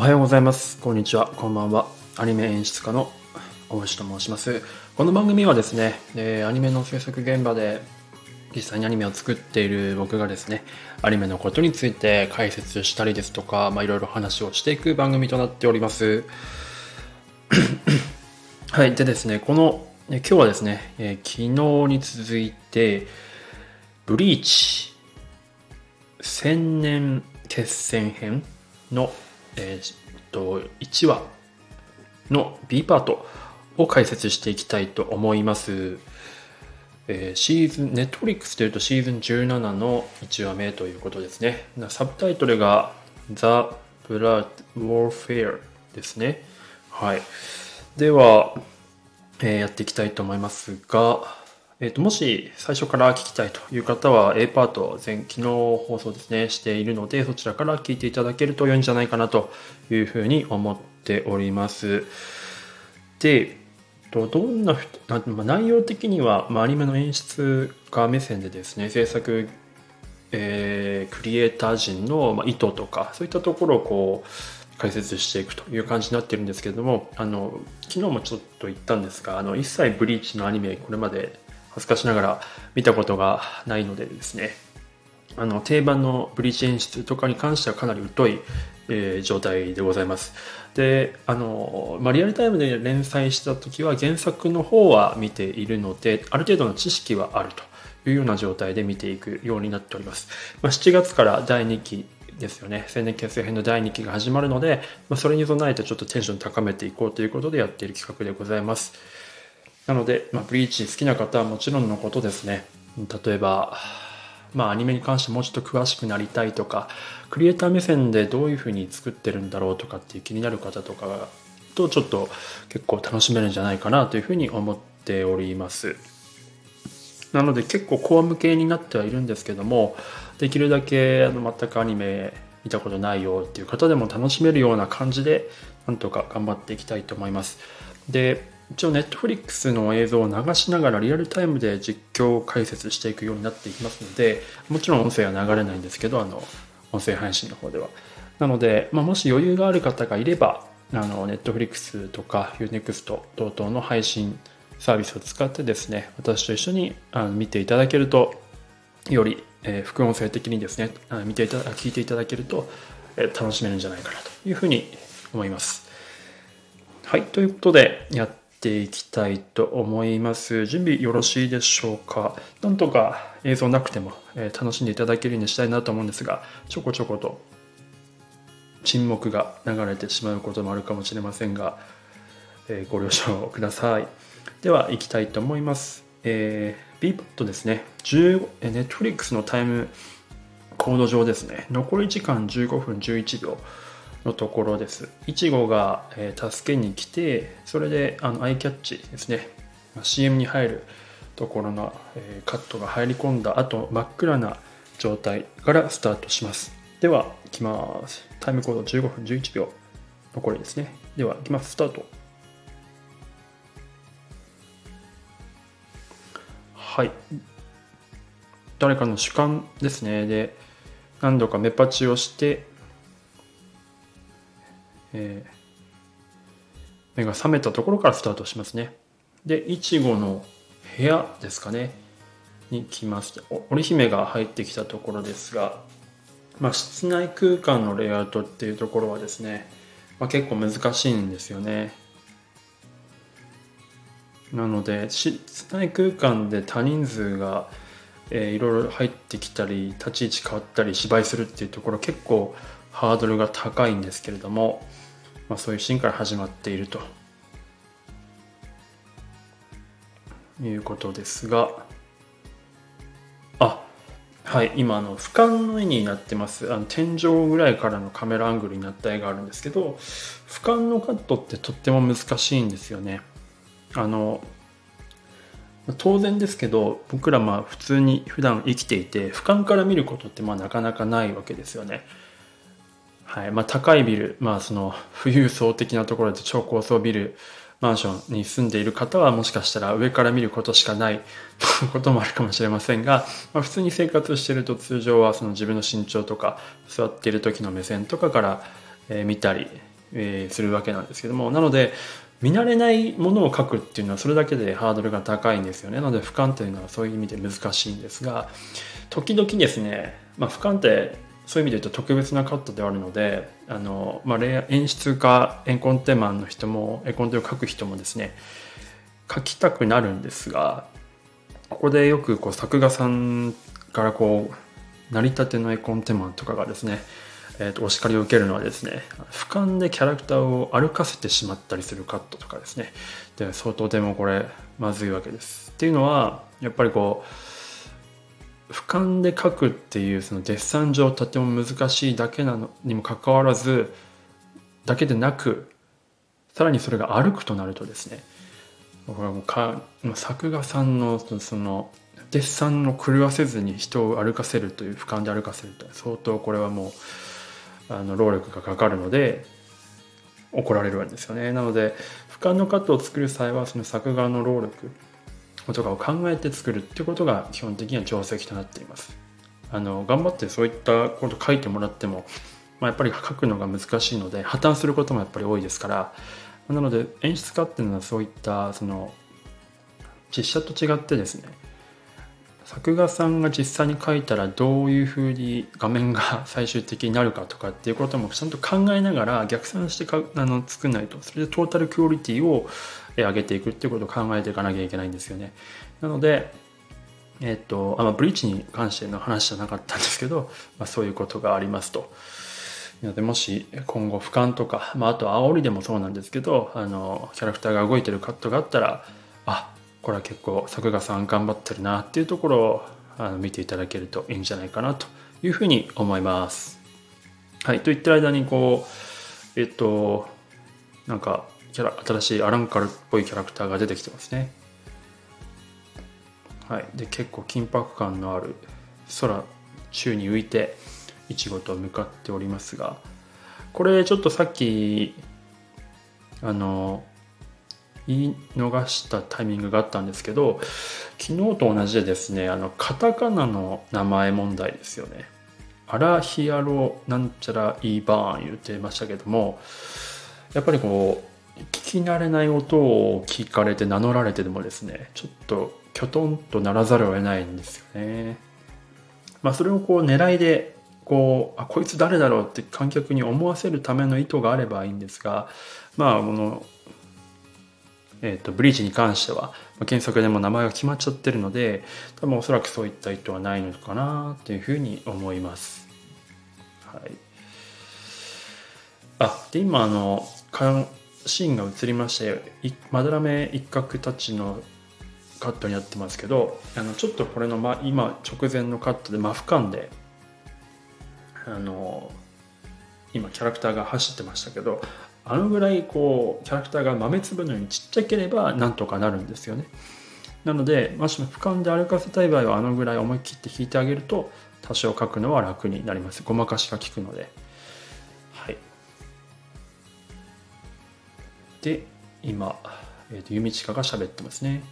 おはようございます。こんにちは。こんばんは。アニメ演出家の大石と申します。この番組はですね、えアニメの制作現場で実際にアニメを作っている僕がですね、アニメのことについて解説したりですとか、まあ、いろいろ話をしていく番組となっております。はい。でですね、この、え今日はですね、え昨日に続いて、ブリーチ千年決戦編の、えーっと1話の B パートを解説していきたいと思います。えーシーズン、ネットフリックスというとシーズン17の1話目ということですね。サブタイトルが The Blood Warfare ですね。はい。では、えーやっていきたいと思いますが、えー、ともし最初から聞きたいという方は A パート前昨日放送ですねしているのでそちらから聞いていただけると良いんじゃないかなというふうに思っております。でどんな内容的には、ま、アニメの演出家目線でですね制作えークリエイター陣のま意図とかそういったところをこう解説していくという感じになってるんですけれどもあの昨日もちょっと言ったんですがあの一切ブリーチのアニメこれまで恥ずかしながら見たことがないのでですね。あの定番のブリーチ演出とかに関してはかなり疎い、えー状態でございます。であの、まあ、リアルタイムで連載した時は原作の方は見ているのである程度の知識はあるというような状態で見ていくようになっております、まあ、7月から第2期ですよね。青年結成編の第2期が始まるので、まあ、それに備えてちょっとテンション高めていこうということでやっている企画でございます。なので、まあ、ブリーチ好きな方はもちろんのことですね。例えばまあアニメに関してもうちょっと詳しくなりたいとかクリエイター目線でどういうふうに作ってるんだろうとかっていう気になる方とかとちょっと結構楽しめるんじゃないかなというふうに思っております。なので結構コア向けになってはいるんですけどもできるだけあの全くアニメ見たことないよっていう方でも楽しめるような感じでなんとか頑張っていきたいと思います。で一応 Netflix の映像を流しながらリアルタイムで実況解説していくようになっていきますのでもちろん音声は流れないんですけどあの音声配信の方では。なので、まあ、もし余裕がある方がいればあの Netflix とか Unext 等々の配信サービスを使ってですね私と一緒にあの見ていただけるとより、えー副音声的にですねあ見ていた聞いていただけると、えー楽しめるんじゃないかなというふうに思います。はいということでやっていきたいと思います。準備よろしいでしょうか？なんとか映像なくても、え楽しんでいただけるようにしたいなと思うんですがちょこちょこと沈黙が流れてしまうこともあるかもしれませんが、えご了承ください。では行きたいと思います、えー、B ポットですね。10え Netflix のタイムコード上ですね。残り時間15分11秒。のところです。いちごが、えー助けに来てそれであのアイキャッチですね。まあ CM に入るところの、えーカットが入り込んだ後真っ暗な状態からスタートします。ではいきます。タイムコード15分11秒残りですね。ではいきます。スタート。はい。誰かの主観ですね。で何度か目パチをして、えー目が覚めたところからスタートしますね。でいちごの部屋ですかね。に来ましたお織姫が入ってきたところですが、まあ、室内空間のレイアウトっていうところはですね、まあ、結構難しいんですよね。なので室内空間で多人数が、えーいろいろ入ってきたり立ち位置変わったり芝居するっていうところ結構ハードルが高いんですけれども、まあ、そういうシーンから始まっていると。いうことですが。あはい今あの俯瞰の絵になってます。あの天井ぐらいからのカメラアングルになった絵があるんですけど俯瞰のカットってとっても難しいんですよね。あの当然ですけど僕らまあ普通に普段生きていて俯瞰から見ることってまあなかなかないわけですよね。はい。まあ、高いビル、まあ、その富裕層的なところで超高層ビルマンションに住んでいる方はもしかしたら上から見ることしかないこともあるかもしれませんが、まあ、普通に生活してると通常はその自分の身長とか座っている時の目線とかから、え見たりえ、するわけなんですけどもなので見慣れないものを書くっていうのはそれだけでハードルが高いんですよね。なので俯瞰というのはそういう意味で難しいんですが時々ですね、まあ、俯瞰ってそういう意味で言うと特別なカットであるのであの、まあ、演出家エコンテマンの人もエンコンテを書く人もですね書きたくなるんですがここでよくこう作画さんからこう成り立ての絵コンテマンとかがですね、えー、とお叱りを受けるのはですね俯瞰でキャラクターを歩かせてしまったりするカットとかですね。で相当でもこれまずいわけです。っていうのはやっぱりこう俯瞰で描くっていうそのデッサン上とても難しいだけなのにもかかわらずだけでなくさらにそれが歩くとなるとですねこれはもうか作画さんのそのデッサンを狂わせずに人を歩かせるという俯瞰で歩かせると相当これはもうあの労力がかかるので怒られるわけですよね。なので俯瞰のカットを作る際はその作画の労力とかを考えて作るってことが基本的には定石となっています。あの頑張ってそういったこと書いてもらっても、まあ、やっぱり書くのが難しいので破綻することもやっぱり多いですからなので演出家っていうのはそういったその実写と違ってですね作画さんが実際に描いたらどういうふうに画面が 最終的になるかとかっていうこともちゃんと考えながら逆算してかあの作んないと。それでトータルクオリティを上げていくっていうことを考えていかなきゃいけないんですよね。なのでえっ、とあ、ま、ブリーチに関しての話じゃなかったんですけど、まあ、そういうことがありますと。なのでもし今後俯瞰とか、まあ、あと煽りでもそうなんですけどあのキャラクターが動いてるカットがあったらあこれは結構作画さん頑張ってるなっていうところをあの見ていただけるといいんじゃないかなというふうに思います。はい、といった間にこうえっとなんかキャラ新しいアランカルっぽいキャラクターが出てきてますね。はい、で結構緊迫感のある空宙に浮いていちごと向かっておりますがこれちょっとさっきあの言い逃したタイミングがあったんですけど昨日と同じでですねあのカタカナの名前問題ですよねアラヒアロなんちゃらイーバーン言ってましたけどもやっぱりこう聞き慣れない音を聞かれて名乗られてでもですねちょっときょとんとならざるを得ないんですよねまあそれをこう狙いでこうあこいつ誰だろうって観客に思わせるための意図があればいいんですがまあこの、えーと、ブリーチに関しては原作でも名前が決まっちゃってるので多分おそらくそういった意図はないのかなっていうふうに思います。はい、あで今あのシーンが映りましてまだらめ一角たちのカットになってますけどあのちょっとこれの、ま、今直前のカットで真俯瞰であの今キャラクターが走ってましたけどあのぐらいこうキャラクターが豆粒のようにちっちゃければなんとかなるんですよね。なのでもしも俯瞰で歩かせたい場合はあのぐらい思い切って引いてあげると多少書くのは楽になります。ごまかしが効くので。で今、えーと、と弓近が喋ってますね。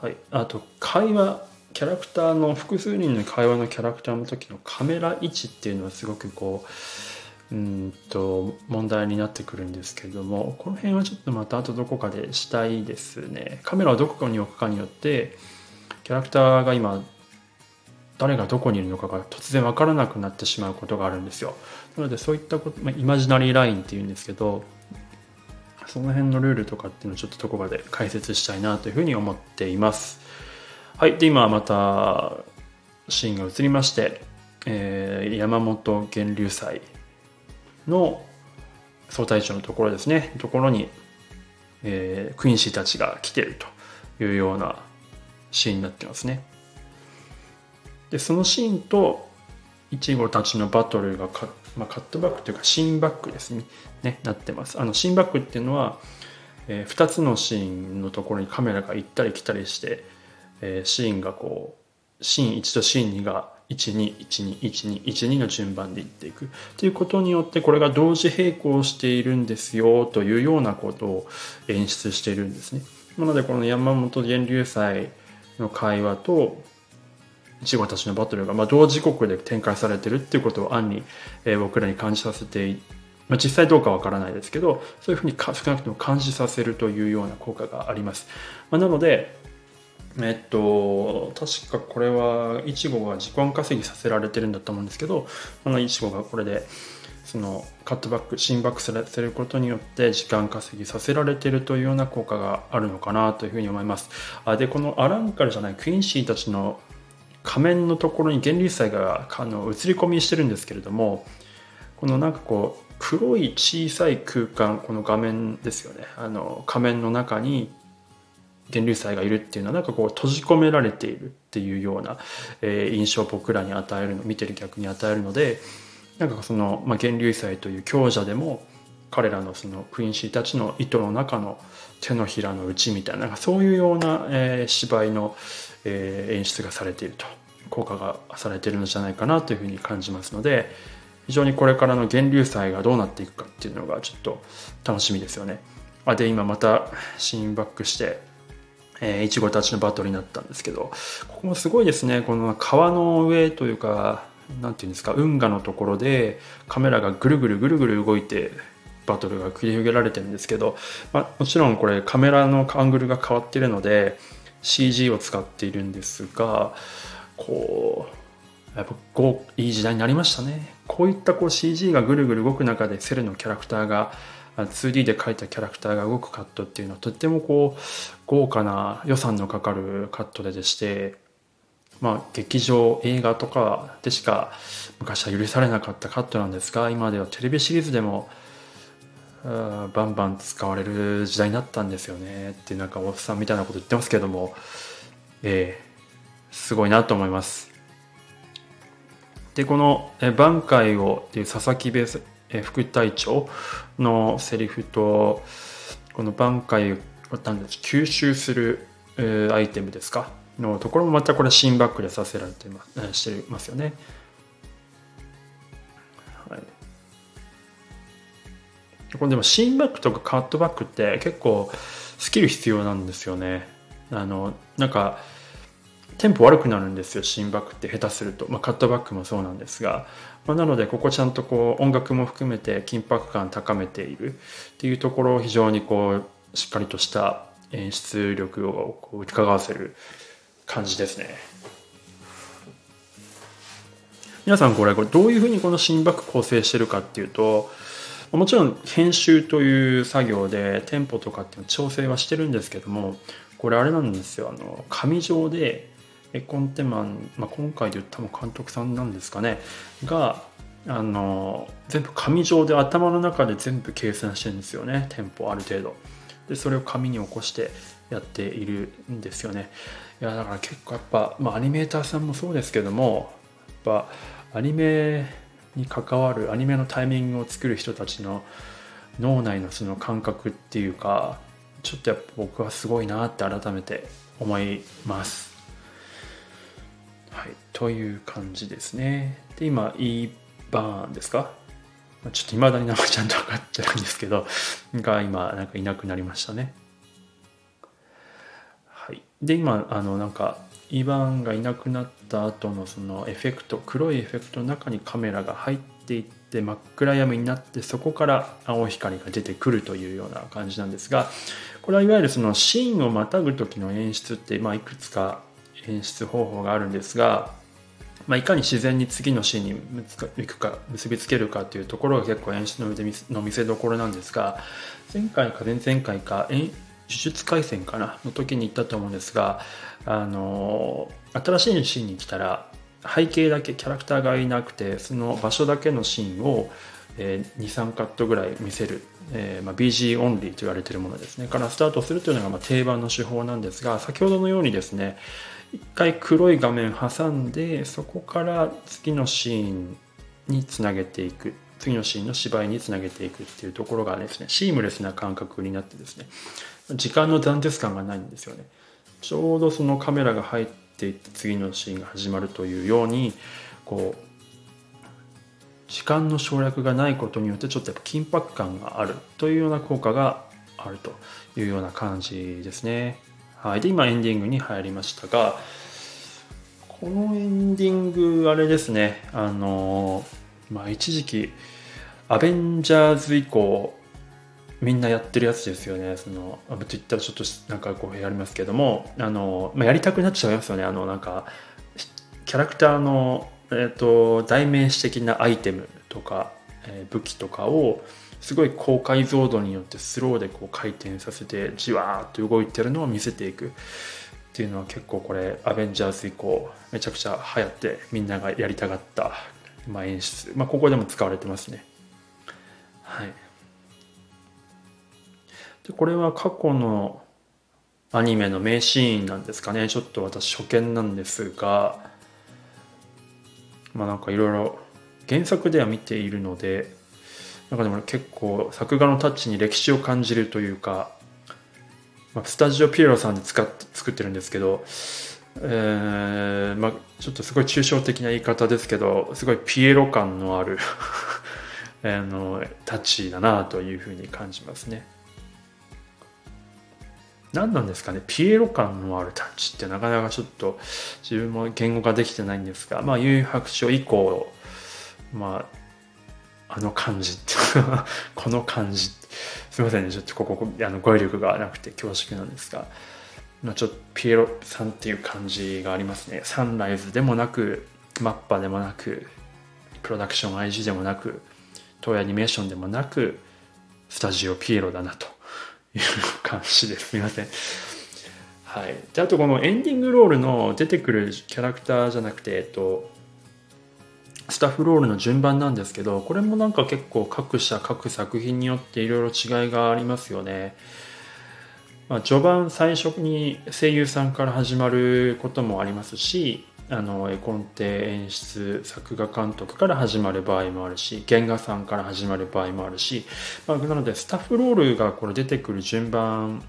はい、あと会話キャラクターの複数人の会話のキャラクターの時のカメラ位置っていうのはすごくこううんと問題になってくるんですけれどもこの辺はちょっとまたあとどこかでしたいですね。カメラをどこに置くかによってキャラクターが今誰がどこにいるのかが突然分からなくなってしまうことがあるんですよなのでそういったこと、まあ、イマジナリーラインっていうんですけどその辺のルールとかっていうのをちょっとどこかで解説したいなというふうに思っています。はい。で、今またシーンが映りまして、えー、山本源流祭の総隊長のところですね、ところに、えー、クインシーたちが来ているというようなシーンになってますね。で、そのシーンとイチゴたちのバトルがか、まあ、カットバックというかシーンバックですね。ねなってます。あのシーンバックっていうのは、えー、2つのシーンのところにカメラが行ったり来たりして、えー、シーンがこうシーン1とシーン2が12121212の順番でいっていく。ということによってこれが同時並行しているんですよというようなことを演出しているんですね。なのでこの山本源流祭の会話とイチゴたちのバトルが、まあ、同時刻で展開されてるっていうことを暗に、えー、僕らに感じさせて、まあ、実際どうかわからないですけどそういうふうに少なくとも感じさせるというような効果があります、まあ、なのでえっと、確かこれは、いちごが時間稼ぎさせられてるんだと思うんですけど、このいちごがこれで、そのカットバック、心バックさせることによって時間稼ぎさせられてるというような効果があるのかなというふうに思います。あで、このアランカルじゃないクインシーたちの仮面のところに源流祭があの映り込みしてるんですけれども、このなんかこう、黒い小さい空間、この画面ですよね。あの仮面の中に源流祭がいるっていうのはなんかこう閉じ込められているっていうような、えー、印象を僕らに与えるの見てる逆に与えるのでなんかその、まあ、源流祭という強者でも彼らのそのクインシーたちの糸の中の手のひらの内みたいななんかそういうような、えー、芝居の、え、演出がされていると効果がされているのじゃないかなというふうに感じますので非常にこれからの源流祭がどうなっていくかっていうのがちょっと楽しみですよね。あで今またシーンバックしてえ、いちごたちのバトルになったんですけど、ここもすごいですね。この川の上というか、なんていうんですか、運河のところでカメラがぐるぐるぐるぐる動いて、バトルが繰り広げられてるんですけど、まあ、もちろんこれカメラのアングルが変わってるので CG を使っているんですがこうやっぱこういい時代になりましたね。こういったこう CG がぐるぐる動く中でセルのキャラクターが 2D で描いたキャラクターが動くカットっていうのはとってもこう豪華な予算のかかるカットででしてまあ劇場映画とかでしか昔は許されなかったカットなんですが今ではテレビシリーズでもバンバン使われる時代になったんですよねってなんかおっさんみたいなこと言ってますけども。えー、すごいなと思います。でこの「挽回を」っていう佐々木ベース副隊長のセリフとこの挽回を吸収するアイテムですか？のところもまたこれシンバックでさせられてますしてますよね。これでもシンバックとかカットバックって結構スキル必要なんですよね。あのなんかテンポ悪くなるんですよシンバックって下手すると、まあ、カットバックもそうなんですがまあ、なのでここちゃんとこう音楽も含めて緊迫感高めているっていうところを非常にこうしっかりとした演出力をこう伺わせる感じですね。皆さんこれこれどういうふうにこの心拍構成してるかっていうともちろん編集という作業でテンポとかっていうの調整はしてるんですけどもこれあれなんですよ。あの紙状でエコンテマン、まあ、今回で言ったも監督さんなんですかね。があの全部紙状で頭の中で全部計算してるんですよね。テンポある程度。でそれを紙に起こしてやっているんですよね。いやだから結構やっぱ、まあ、アニメーターさんもそうですけどもやっぱアニメに関わるアニメのタイミングを作る人たちの脳内のその感覚っていうかちょっとやっぱ僕はすごいなって改めて思いますはい、という感じですね。で、今、E バーンですか？ちょっと未だに名前ちゃんと分かってないんですけど、が今、なんかいなくなりましたね。はい。で、今、あの、なんか、イバーンがいなくなった後のそのエフェクト、黒いエフェクトの中にカメラが入っていって真っ暗闇になってそこから青光が出てくるというような感じなんですが、これはいわゆるそのシーンをまたぐ時の演出って、まあ、いくつか演出方法があるんですが、まあ、いかに自然に次のシーンにいくか結びつけるかというところが結構演出のの見せどころなんですが前回か前々回か呪術廻戦かなの時に言ったと思うんですがあの新しいシーンに来たら背景だけキャラクターがいなくてその場所だけのシーンを、えー、23カットぐらい見せる、えーまあ、BG オンリーと言われているものですね。からスタートするというのがまあ定番の手法なんですが先ほどのようにですね一回黒い画面挟んでそこから次のシーンにつなげていく次のシーンの芝居につなげていくっていうところがですねシームレスな感覚になってですね時間の断絶感がないんですよね。ちょうどそのカメラが入っていって次のシーンが始まるというようにこう時間の省略がないことによってちょっとやっぱ緊迫感があるというような効果があるというような感じですね。はい、で今エンディングに入りましたがこのエンディングあれですねあのまあ一時期アベンジャーズ以降みんなやってるやつですよね。その、と言ったらちょっとなんかこうやりますけども、あの、まあ、やりたくなっちゃいますよね。あの、なんか、キャラクターの、えっ、ー、と、代名詞的なアイテムとか、えー、武器とかを、すごい高解像度によってスローでこう回転させて、じわーっと動いてるのを見せていくっていうのは結構これ、アベンジャーズ以降、めちゃくちゃ流行って、みんながやりたがった、まあ、演出。まあ、ここでも使われてますね。はい。でこれは過去のアニメの名シーンなんですかねちょっと私初見なんですがまあなんかいろいろ原作では見ているのでなんかでも結構作画のタッチに歴史を感じるというか、まあ、スタジオピエロさんで使って作ってるんですけど、えーまあ、ちょっとすごい抽象的な言い方ですけどすごいピエロ感のある あのタッチだなというふうに感じますね。何なんですかねピエロ感のあるタッチってなかなかちょっと自分も言語化できてないんですがまあ有白書以降まああの感じって この感じ。すいませんねちょっとここあの語彙力がなくて恐縮なんですが、まあ、ちょっとピエロさんっていう感じがありますね。サンライズでもなくマッパでもなくプロダクション IG でもなくトイアニメーションでもなくスタジオピエロだなと。いう感じです。すみません。はい。で、あとこのエンディングロールの出てくるキャラクターじゃなくて、えっと、スタッフロールの順番なんですけど、これもなんか結構各社、各作品によっていろいろ違いがありますよね。まあ、序盤最初に声優さんから始まることもありますし、あの絵コンテ演出作画監督から始まる場合もあるし原画さんから始まる場合もあるし、まあ、なのでスタッフロールがこれ出てくる順番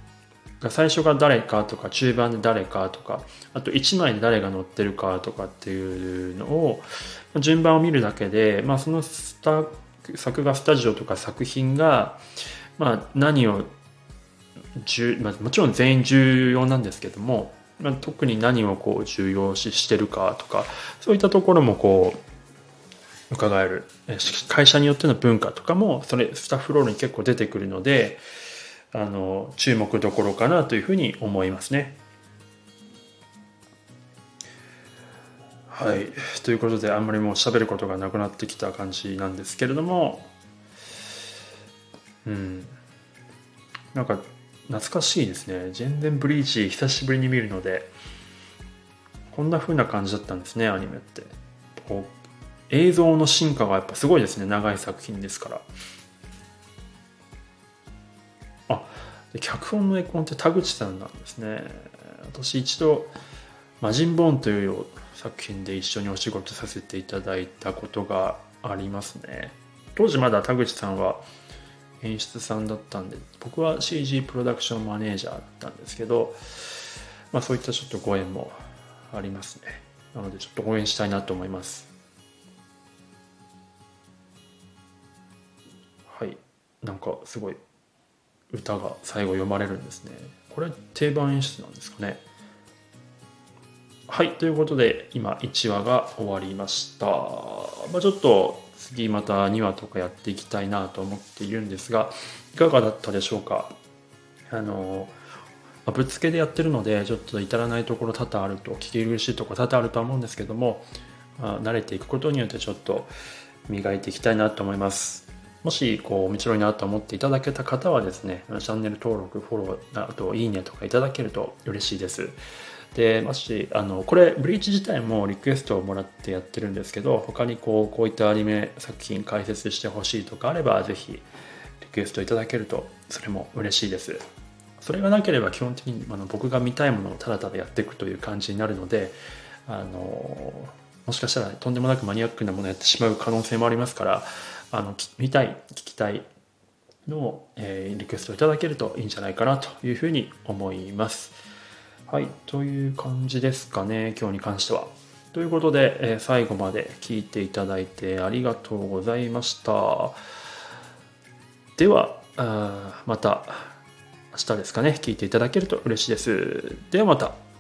が最初が誰かとか中盤で誰かとかあと1枚で誰が載ってるかとかっていうのを順番を見るだけで、まあ、そのスタ作画スタジオとか作品が、まあ、何を、まあ、もちろん全員重要なんですけどもまあ、特に何をこう重要視してるかとかそういったところもこう伺える会社によっての文化とかもそれスタッフロールに結構出てくるのであの注目どころかなというふうに思いますね。はい。ということで、あんまりもう喋ることがなくなってきた感じなんですけれども、うん。なんか、懐かしいですね。全然ブリーチ久しぶりに見るので。こんな風な感じだったんですねアニメって。こう映像の進化がやっぱすごいですね長い作品ですから。あ脚本の絵コンって田口さんなんですね。私一度「魔人ボーン」という作品で一緒にお仕事させていただいたことがありますね。当時まだ田口さんは演出さんだったんで僕は CG プロダクションマネージャーだったんですけど、まあ、そういったちょっとご縁もありますね。なのでちょっと応援したいなと思います。はい。なんかすごい歌が最後読まれるんですね。これ定番演出なんですかね。はい。ということで今1話が終わりました。まあ、ちょっと次また2話とかやっていきたいなと思っているんですがいかがだったでしょうか？あのぶつけでやってるのでちょっと至らないところ多々あると聞き苦しいとこ多々あるとは思うんですけども、あ、慣れていくことによってちょっと磨いていきたいなと思います。もしこう面白いなと思っていただけた方はですねチャンネル登録フォローあといいねとかいただけると嬉しいです。でもしあのこれブリーチ自体もリクエストをもらってやってるんですけど他にこうこういったアニメ作品解説してほしいとかあればぜひリクエストいただけるとそれも嬉しいですそれがなければ基本的にあの僕が見たいものをただただやっていくという感じになるのであのもしかしたらとんでもなくマニアックなものをやってしまう可能性もありますからあの見たい聞きたいのを、えー、リクエストいただけるといいんじゃないかなというふうに思います。はい、という感じですかね、今日に関しては。ということで、えー、最後まで聞いていただいてありがとうございました。では、あまた明日ですかね、聞いていただけると嬉しいです。ではまた。